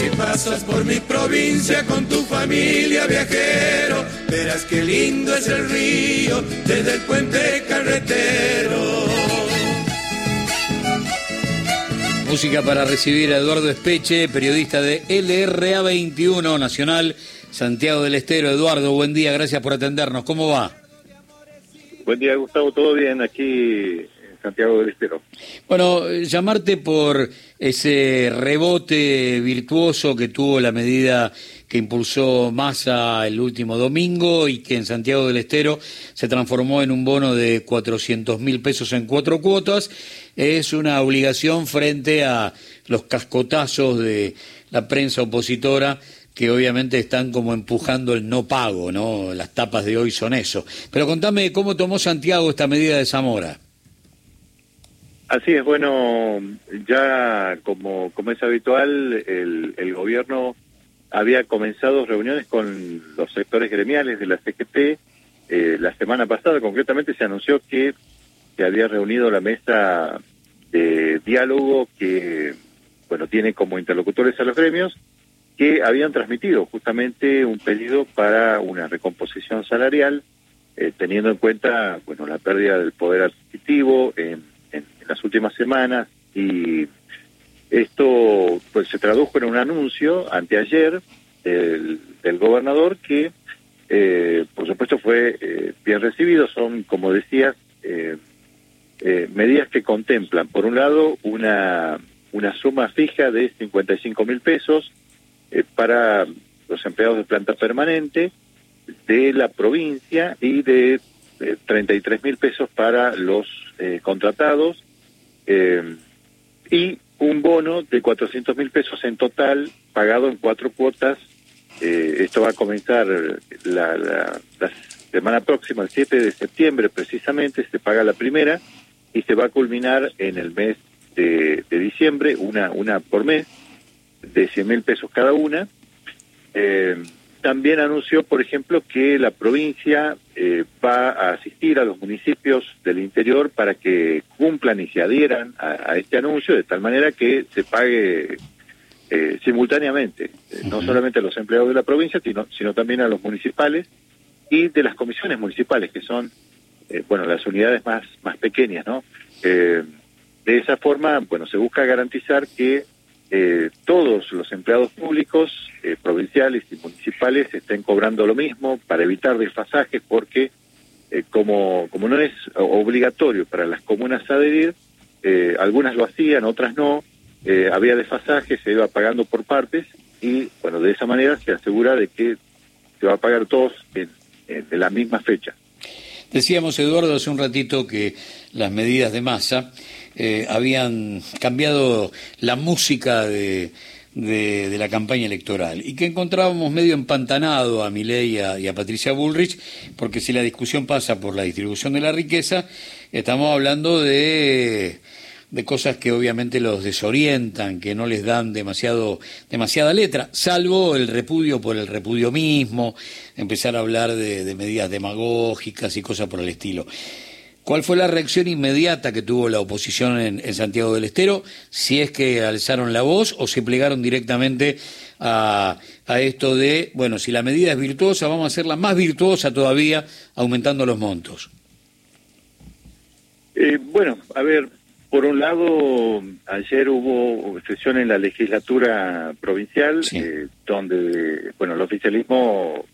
Si pasas por mi provincia con tu familia viajero, verás qué lindo es el río desde el puente carretero. Música para recibir a Eduardo Espeche, periodista de LRA 21 Nacional, Santiago del Estero. Eduardo, buen día, gracias por atendernos. ¿Cómo va? Buen día, Gustavo. ¿Todo bien aquí Santiago del Estero. Bueno, llamarte por ese rebote virtuoso que tuvo la medida que impulsó Massa el último domingo y que en Santiago del Estero se transformó en un bono de 400 mil pesos en cuatro cuotas, es una obligación frente a los cascotazos de la prensa opositora que obviamente están como empujando el no pago, ¿no? Las tapas de hoy son eso. Pero contame cómo tomó Santiago esta medida de Zamora. Así es, bueno, ya como, como es habitual, el, el gobierno había comenzado reuniones con los sectores gremiales de la CGT. Eh, la semana pasada, concretamente, se anunció que se había reunido la mesa de diálogo que, bueno, tiene como interlocutores a los gremios, que habían transmitido justamente un pedido para una recomposición salarial, eh, teniendo en cuenta, bueno, la pérdida del poder adquisitivo en las últimas semanas y esto pues se tradujo en un anuncio anteayer del, del gobernador que eh, por supuesto fue eh, bien recibido. Son como decías eh, medidas que contemplan por un lado una una suma fija de 55 mil pesos para los empleados de planta permanente de la provincia y de 33 mil pesos para los contratados eh, y un bono de 400 mil pesos en total, pagado en cuatro cuotas. Eh, esto va a comenzar la, la, semana próxima, el 7 de septiembre precisamente, se paga la primera y se va a culminar en el mes de, de diciembre, una, una por mes, de 100 mil pesos cada una. Eh, también anunció, por ejemplo, que la provincia eh, va a asistir a los municipios del interior para que cumplan y se adhieran a, este anuncio de tal manera que se pague eh, simultáneamente, eh, no solamente a los empleados de la provincia, sino, sino también a los municipales y de las comisiones municipales, que son, bueno, las unidades más, más pequeñas, ¿no? de esa forma, bueno, se busca garantizar que eh, todos los empleados públicos, eh, provinciales y municipales estén cobrando lo mismo para evitar desfasajes porque eh, como, como no es obligatorio para las comunas adherir, algunas lo hacían, otras no, había desfasajes, se iba pagando por partes y bueno, de esa manera se asegura de que se va a pagar todos en, en la misma fecha. Decíamos, Eduardo, hace un ratito que las medidas de masa eh, habían cambiado la música de, la campaña electoral y que encontrábamos medio empantanado a Milei y a, Patricia Bullrich, porque si la discusión pasa por la distribución de la riqueza, estamos hablando de, de cosas que obviamente los desorientan, que no les dan demasiado, demasiada letra, salvo el repudio por el repudio mismo, empezar a hablar de, medidas demagógicas y cosas por el estilo. ¿Cuál fue la reacción inmediata que tuvo la oposición en, Santiago del Estero? Si es que alzaron la voz o se plegaron directamente a, esto de, bueno, si la medida es virtuosa, vamos a hacerla más virtuosa todavía, aumentando los montos. Eh, bueno, a ver, por un lado, ayer hubo sesión en la legislatura provincial, eh, donde, bueno, el oficialismo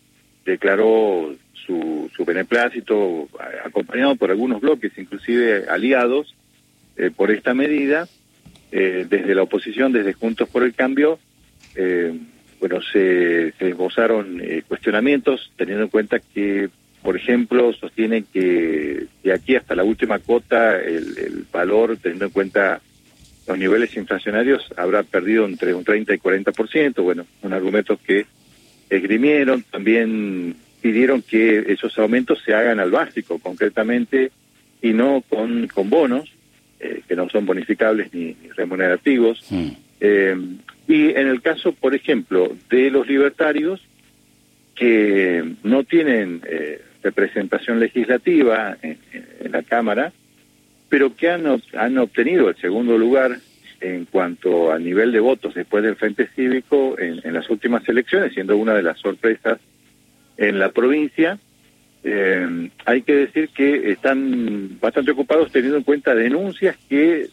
declaró su, su beneplácito, acompañado por algunos bloques, inclusive aliados, eh, por esta medida. Eh, desde la oposición, desde Juntos por el Cambio, eh, bueno, se, se esbozaron cuestionamientos, teniendo en cuenta que, por ejemplo, sostienen que de aquí hasta la última cuota el, el valor, teniendo en cuenta los niveles inflacionarios, habrá perdido entre un 30 y 40%. Bueno, un argumento que esgrimieron. También pidieron que esos aumentos se hagan al básico, concretamente, y no con, con bonos, eh, que no son bonificables ni, remunerativos. Mm. Eh, y en el caso, por ejemplo, de los libertarios, que no tienen eh, representación legislativa en, la Cámara, pero que han, han obtenido el segundo lugar en cuanto a nivel de votos después del Frente Cívico en, las últimas elecciones, siendo una de las sorpresas en la provincia. Eh, hay que decir que están bastante ocupados teniendo en cuenta denuncias que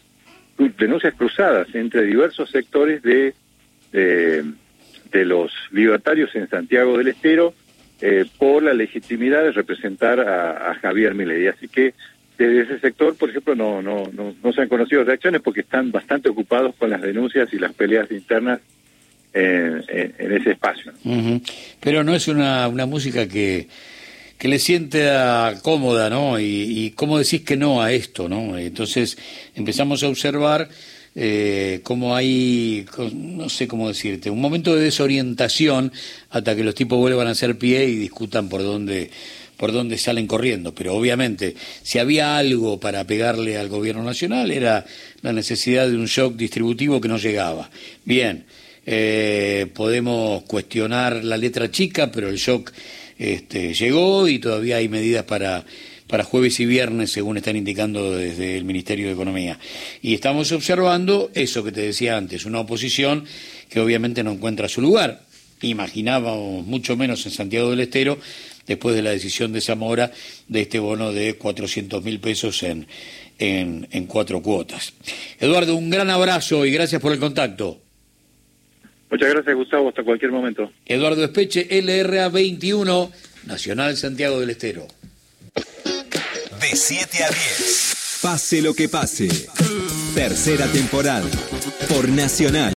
denuncias cruzadas entre diversos sectores de de los libertarios en Santiago del Estero eh, por la legitimidad de representar a, Javier Milei. Así que desde ese sector, por ejemplo, no, no, no, se han conocido reacciones porque están bastante ocupados con las denuncias y las peleas internas en, ese espacio. Pero no es una, una música que, que le sienta cómoda, ¿no? Y, y cómo decís que no a esto, ¿no? Entonces empezamos a observar eh, como hay, no sé cómo decirte, un momento de desorientación hasta que los tipos vuelvan a hacer pie y discutan por dónde por dónde salen corriendo, pero obviamente si había algo para pegarle al gobierno nacional era la necesidad de un shock distributivo que no llegaba. Bien, eh, podemos cuestionar la letra chica, pero el shock este, llegó y todavía hay medidas para para jueves y viernes, según están indicando desde el Ministerio de Economía. Y estamos observando eso que te decía antes, una oposición que obviamente no encuentra su lugar. Imaginábamos mucho menos en Santiago del Estero después de la decisión de Zamora de este bono de 400 mil pesos en, en, en cuatro cuotas. Eduardo, un gran abrazo y gracias por el contacto. Muchas gracias, Gustavo. Hasta cualquier momento. Eduardo Espeche, LRA 21, Nacional Santiago del Estero de 7 a 10. Pase lo que pase. Tercera temporada. Por Nacional.